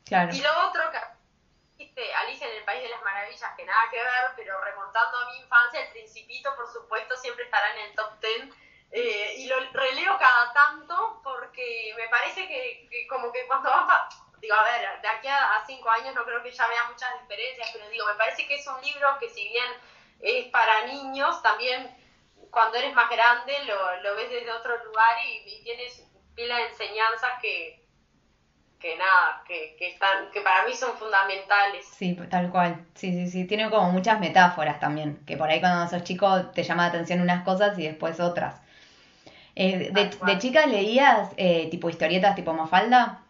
Claro. Y lo otro que Alicia en el País de las Maravillas, que nada que ver, pero remontando a mi infancia, El Principito, por supuesto, siempre estará en el top ten. Eh, y lo releo cada tanto porque me parece que, como que cuando va, digo, a ver, de aquí a, cinco años no creo que ya vea muchas diferencias, pero digo, me parece que es un libro que si bien es para niños, también cuando eres más grande lo, lo ves desde otro lugar y, y tienes pila de enseñanzas que, que nada, que, que, están, que para mí son fundamentales. Sí, tal cual. Sí, sí, sí. Tiene como muchas metáforas también, que por ahí cuando sos chico te llama la atención unas cosas y después otras. Eh, de, de, chica leías eh, tipo historietas tipo Mafalda?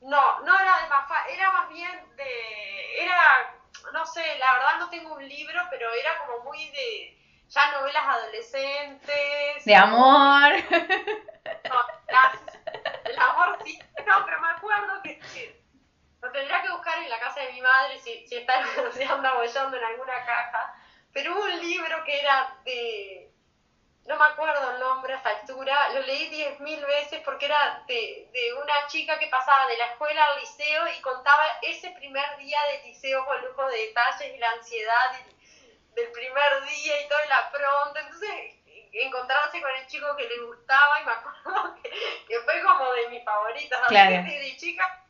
No, no era de Mafalda, era más bien de... Era, no sé, la verdad no tengo un libro, pero era como muy de ya novelas adolescentes. De amor. No, el amor sí, no, pero me acuerdo que, lo tendría que buscar en la casa de mi madre si, si está si anda bollando en alguna caja. Pero hubo un libro que era de, no me acuerdo el nombre a esta altura, lo leí diez mil veces porque era de, de una chica que pasaba de la escuela al liceo y contaba ese primer día del liceo con lujo de detalles y la ansiedad del primer día y toda la pronta. Entonces, encontrarse con el chico que le gustaba y me acuerdo que, fue como de mis favoritas. Claro. De chica.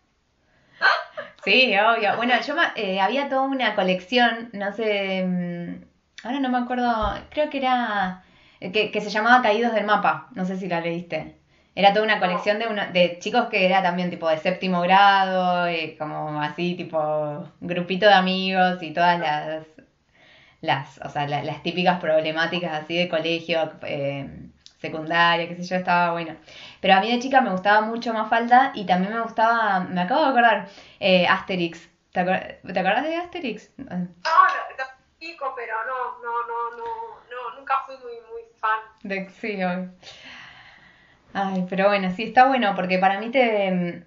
Sí, obvio. Bueno, yo eh, había toda una colección, no sé, mm, ahora no me acuerdo, creo que era, que, que se llamaba Caídos del Mapa, no sé si la leíste. Era toda una colección de, una, de chicos que era también tipo de séptimo grado, y como así, tipo grupito de amigos y todas las las, o sea, las típicas problemáticas así de colegio, eh, secundaria, qué sé yo, estaba bueno. Pero a mí de chica me gustaba mucho más falta y también me gustaba, me acabo de acordar, eh, Asterix. ¿Te, ¿Te acordás de Asterix? No, no, chico, pero no, no, no, no, nunca fui muy, muy fan. De, sí, Ay, pero bueno, sí, está bueno porque para mí te...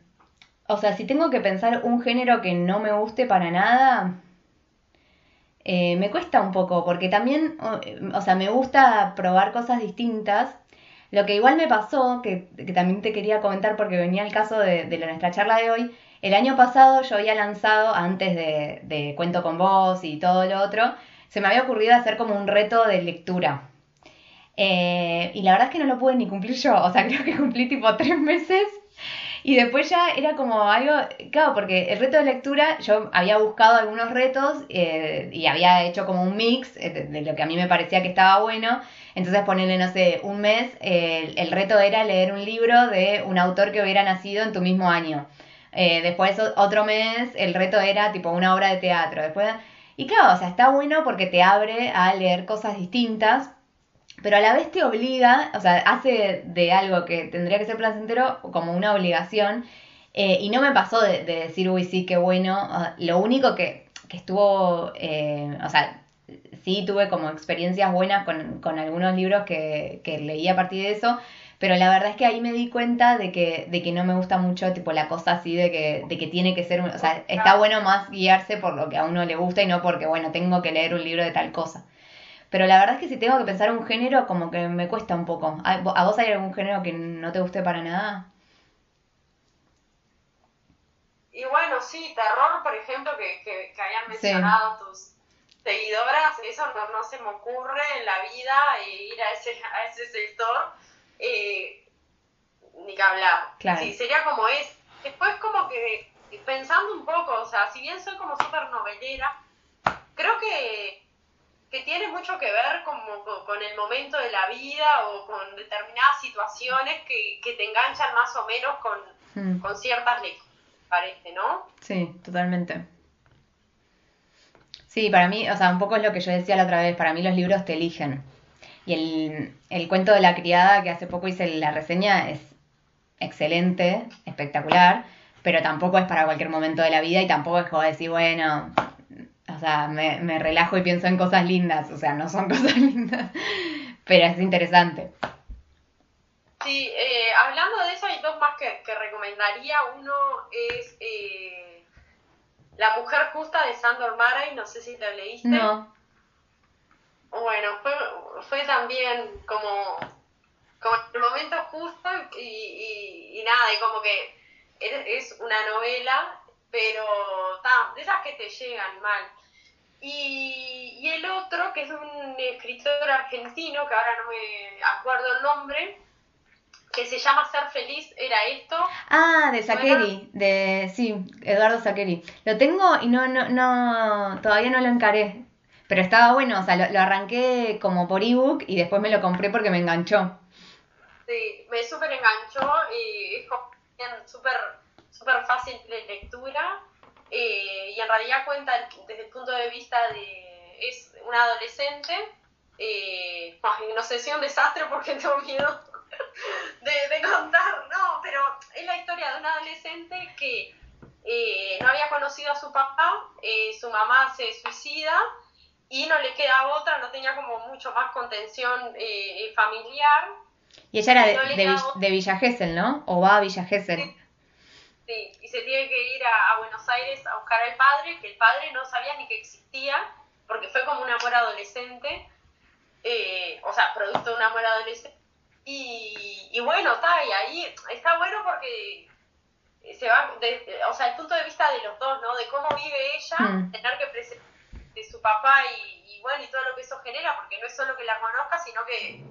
O sea, si tengo que pensar un género que no me guste para nada, eh, me cuesta un poco, porque también, o, sea, me gusta probar cosas distintas. Lo que igual me pasó, que, también te quería comentar porque venía el caso de, nuestra charla de hoy, el año pasado yo había lanzado, antes de, de Cuento con Vos y todo lo otro, se me había ocurrido hacer como un reto de lectura. Eh, y la verdad es que no lo pude ni cumplir yo, o sea, creo que cumplí tipo tres meses y después ya era como algo, claro, porque el reto de lectura, yo había buscado algunos retos eh, y había hecho como un mix eh, de, lo que a mí me parecía que estaba bueno. Entonces ponerle, no sé, un mes, el reto era leer un libro de un autor que hubiera nacido en tu mismo año. Eh, después otro mes el reto era tipo una obra de teatro. Después, y claro, o sea, está bueno porque te abre a leer cosas distintas, pero a la vez te obliga, o sea, hace de algo que tendría que ser placentero como una obligación. Eh, y no me pasó de, decir, uy, sí, qué bueno. Lo único que, que estuvo, eh, o sea, sí tuve como experiencias buenas con, con algunos libros que, que leí a partir de eso, pero la verdad es que ahí me di cuenta de que, de que no me gusta mucho, tipo, la cosa así de que, de que tiene que ser, o sea, está bueno más guiarse por lo que a uno le gusta y no porque, bueno, tengo que leer un libro de tal cosa. Pero la verdad es que si tengo que pensar un género, como que me cuesta un poco. ¿A vos hay algún género que no te guste para nada? Y bueno, sí, terror, por ejemplo, que, que, que hayan mencionado tus seguidoras, eso no, no, se me ocurre en la vida ir a ese, a ese sector eh, ni que hablar. Sí, sería como es. Después como que pensando un poco, o sea, si bien soy como súper novelera, creo que, que tiene mucho que ver como con, el momento de la vida o con determinadas situaciones que, que te enganchan más o menos con, hmm. con ciertas lecturas, parece, ¿no? Sí, totalmente. Sí, para mí, o sea, un poco es lo que yo decía la otra vez, para mí los libros te eligen. Y el, el cuento de la criada, que hace poco hice la reseña, es excelente, espectacular, pero tampoco es para cualquier momento de la vida y tampoco es como decir, bueno, o sea, me, me relajo y pienso en cosas lindas, o sea, no son cosas lindas, pero es interesante. Sí, eh, hablando de eso hay dos más que, que recomendaría. Uno es eh, La Mujer Justa de Sandor Maray, no sé si te leíste. No. Bueno, fue, fue también como, como el momento justo y, y, nada, y como que es, una novela, pero de esas que te llegan mal. Y, y, el otro, que es un escritor argentino, que ahora no me acuerdo el nombre, que se llama Ser Feliz, era esto. Ah, de Sakeri, de sí, Eduardo Sakeri. Lo tengo y no, no, no, todavía no lo encaré. Pero estaba bueno, o sea, lo, arranqué como por ebook y después me lo compré porque me enganchó. Sí, me súper enganchó y es súper super fácil de lectura. Eh, y en realidad cuenta desde el punto de vista de. Es una adolescente. Eh, no sé si es un desastre porque tengo miedo de, contar, no, pero es la historia de una adolescente que eh, no había conocido a su papá, eh, su mamá se suicida y no le queda otra, no tenía como mucho más contención eh, familiar. Y ella era de, Villa Gesell, ¿no? ¿O va a Villa Gesell? Sí. y se tiene que ir a, Buenos Aires a buscar al padre, que el padre no sabía ni que existía, porque fue como un amor adolescente, eh, o sea, producto de un amor adolescente. Y, y bueno, está, y ahí está bueno porque se va, o sea, el punto de vista de los dos, ¿no? De cómo vive ella, mm. tener que presentar de su papá y, bueno, y todo lo que eso genera, porque no es solo que la conozca, sino que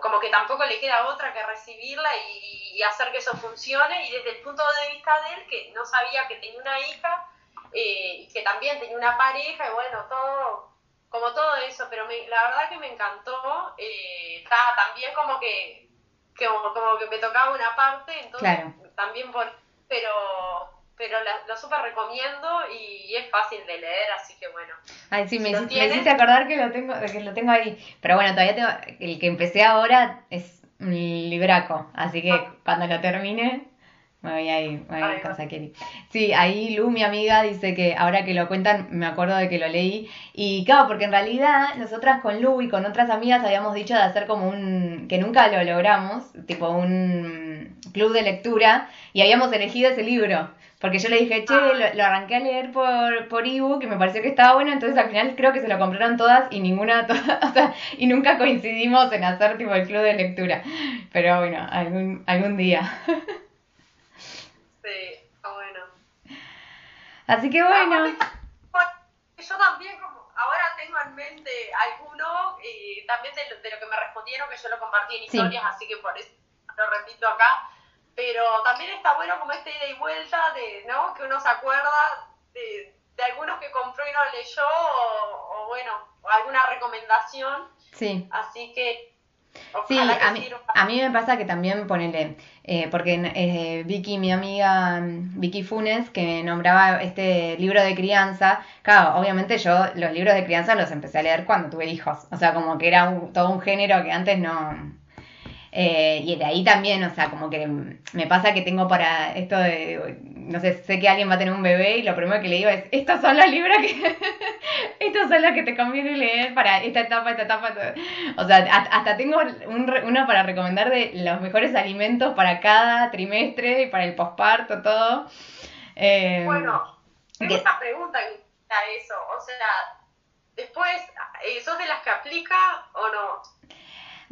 como que tampoco le queda otra que recibirla y, hacer que eso funcione, y desde el punto de vista de él, que no sabía que tenía una hija, eh, y que también tenía una pareja, y bueno, todo, como todo eso, pero la verdad que me encantó, eh, también como que, como, que me tocaba una parte, entonces también por, pero pero lo súper recomiendo y es fácil de leer, así que bueno. Ay, sí, me, hiciste acordar que lo tengo que lo tengo ahí. Pero bueno, todavía tengo, el que empecé ahora es un libraco, así que ah. cuando lo termine me voy a ir, me voy a ir con Sí, ahí Lu, mi amiga, dice que ahora que lo cuentan, me acuerdo de que lo leí. Y claro, porque en realidad nosotras con Lu y con otras amigas habíamos dicho de hacer como un, que nunca lo logramos, tipo un club de lectura, y habíamos elegido ese libro. Porque yo le dije, che, ah. lo, arranqué a leer por, por ebook y me pareció que estaba bueno, entonces al final creo que se lo compraron todas y ninguna, o sea, y nunca coincidimos en hacer tipo el club de lectura. Pero bueno, algún, algún día. Sí, bueno. Así que bueno. Yo también como, ahora tengo en mente alguno y también de, lo que me respondieron, que yo lo compartí en historias, así que por eso lo repito acá. Pero también está bueno como esta ida y vuelta de, ¿no? Que uno se acuerda de, de algunos que compró y no leyó, o, bueno, o alguna recomendación. Sí. Así que Sí, a mí, a mí me pasa que también ponele, eh, porque eh, Vicky, mi amiga Vicky Funes, que nombraba este libro de crianza, claro, obviamente yo los libros de crianza los empecé a leer cuando tuve hijos, o sea, como que era todo un género que antes no, eh, y de ahí también, o sea, como que me pasa que tengo para esto de, no sé, sé que alguien va a tener un bebé y lo primero que le digo es, estos son los libros que, estos son los que te conviene leer para esta etapa, esta etapa. O sea, hasta tengo uno para recomendar de los mejores alimentos para cada trimestre y para el posparto, todo. Eh, bueno, tengo esta pregunta a eso, o sea, después, eh, ¿sos de las que aplica o no?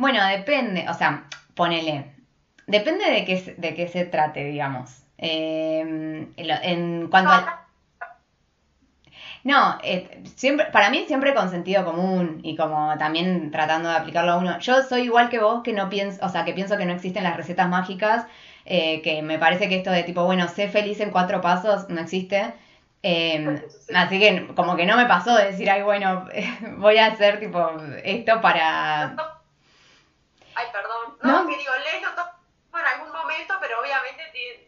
Bueno, depende, o sea, ponele. Depende de qué, de qué se trate, digamos. Eh, en cuanto a... No, eh, siempre, para mí siempre con sentido común y como también tratando de aplicarlo a uno. Yo soy igual que vos, que no pienso, o sea, que pienso que no existen las recetas mágicas, eh, que me parece que esto de tipo, bueno, sé feliz en cuatro pasos no existe. Em, así que como que no me pasó de decir, ay, bueno, voy a hacer tipo esto para Ay, perdón. No, que digo, lees en algún momento, pero obviamente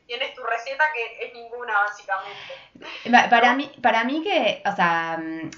tienes tu receta que es ninguna, básicamente. Para mí, para mí que, o sea, mm,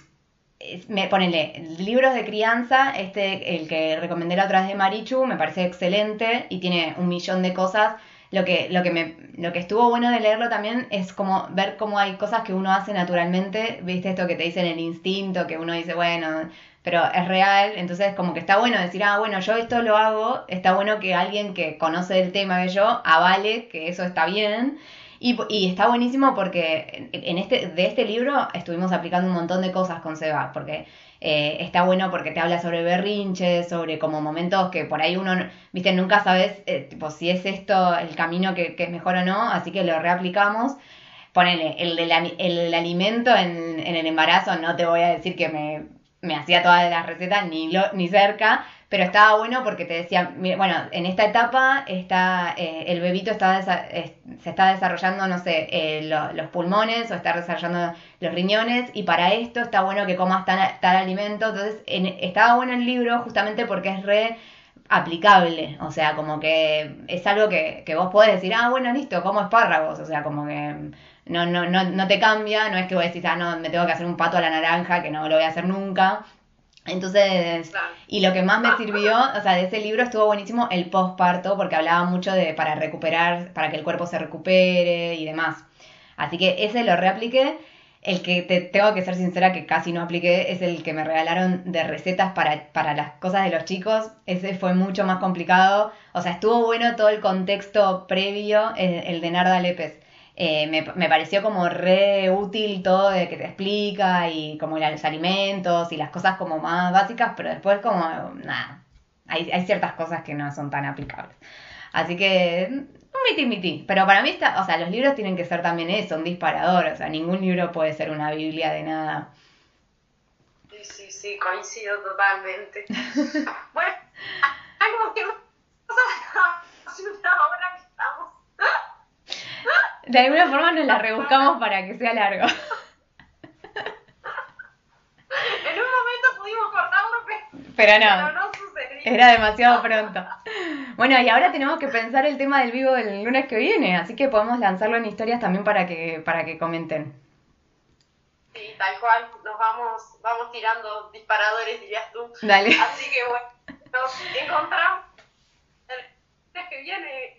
me ponele libros de crianza, este, el que recomendé la otra vez de Marichu, me parece excelente y tiene un millón de cosas. Lo que, lo que me, lo que estuvo bueno de leerlo también es como ver cómo hay cosas que uno hace naturalmente, viste esto que te dicen el instinto, que uno dice, bueno, pero es real, entonces como que está bueno decir, ah, bueno, yo esto lo hago, está bueno que alguien que conoce el tema que yo avale que eso está bien. Y, y, está buenísimo porque en este, de este libro estuvimos aplicando un montón de cosas con Seba, porque eh, está bueno porque te habla sobre berrinches, sobre como momentos que por ahí uno, viste, nunca sabes eh, si es esto el camino que, que, es mejor o no, así que lo reaplicamos. Ponele, el del el alimento en, en el embarazo, no te voy a decir que me me hacía todas las recetas ni, lo, ni cerca, pero estaba bueno porque te decía, bueno, en esta etapa está eh, el bebito está se está desarrollando, no sé, eh, los pulmones o está desarrollando los riñones y para esto está bueno que comas tal, tal alimento. Entonces, estaba bueno el libro justamente porque es re aplicable, o sea, como que es algo que, que vos podés decir, ah, bueno, listo, como espárragos, o sea, como que no, no, no, no te cambia, no es que vos decís, ah, no, me tengo que hacer un pato a la naranja, que no lo voy a hacer nunca. Entonces, y lo que más me sirvió, o sea, de ese libro estuvo buenísimo el postparto, porque hablaba mucho de para recuperar, para que el cuerpo se recupere y demás. Así que ese lo reapliqué. El que te tengo que ser sincera que casi no apliqué es el que me regalaron de recetas para, para las cosas de los chicos. Ese fue mucho más complicado. O sea, estuvo bueno todo el contexto previo, el, el de Narda Lépez. Eh, me, me, pareció como re útil todo de que te explica y como los alimentos y las cosas como más básicas, pero después como, nada, hay, hay ciertas cosas que no son tan aplicables. Así que, un miti miti. Pero para mí, está, o sea, los libros tienen que ser también eso, un disparador. O sea, ningún libro puede ser una biblia de nada. Sí, sí, sí, coincido totalmente. bueno, algo que... que de alguna forma nos la rebuscamos para que sea largo. En un momento pudimos cortarlo, pero no. Era demasiado pronto. Bueno, y ahora tenemos que pensar el tema del vivo del lunes que viene, así que podemos lanzarlo en historias también para que, para que comenten. Sí, tal cual, nos vamos, vamos tirando disparadores, dirías tú. Dale. Así que bueno, nos encontramos el lunes que viene.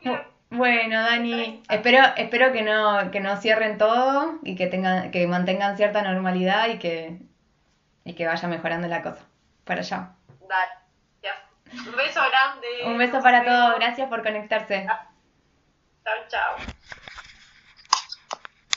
Bueno, Dani, espero, espero que no, que no cierren todo y que tengan, que mantengan cierta normalidad y que, y que vaya mejorando la cosa. Para allá. Dale, Un beso grande. Un beso para todos, gracias por conectarse. Chao, chao.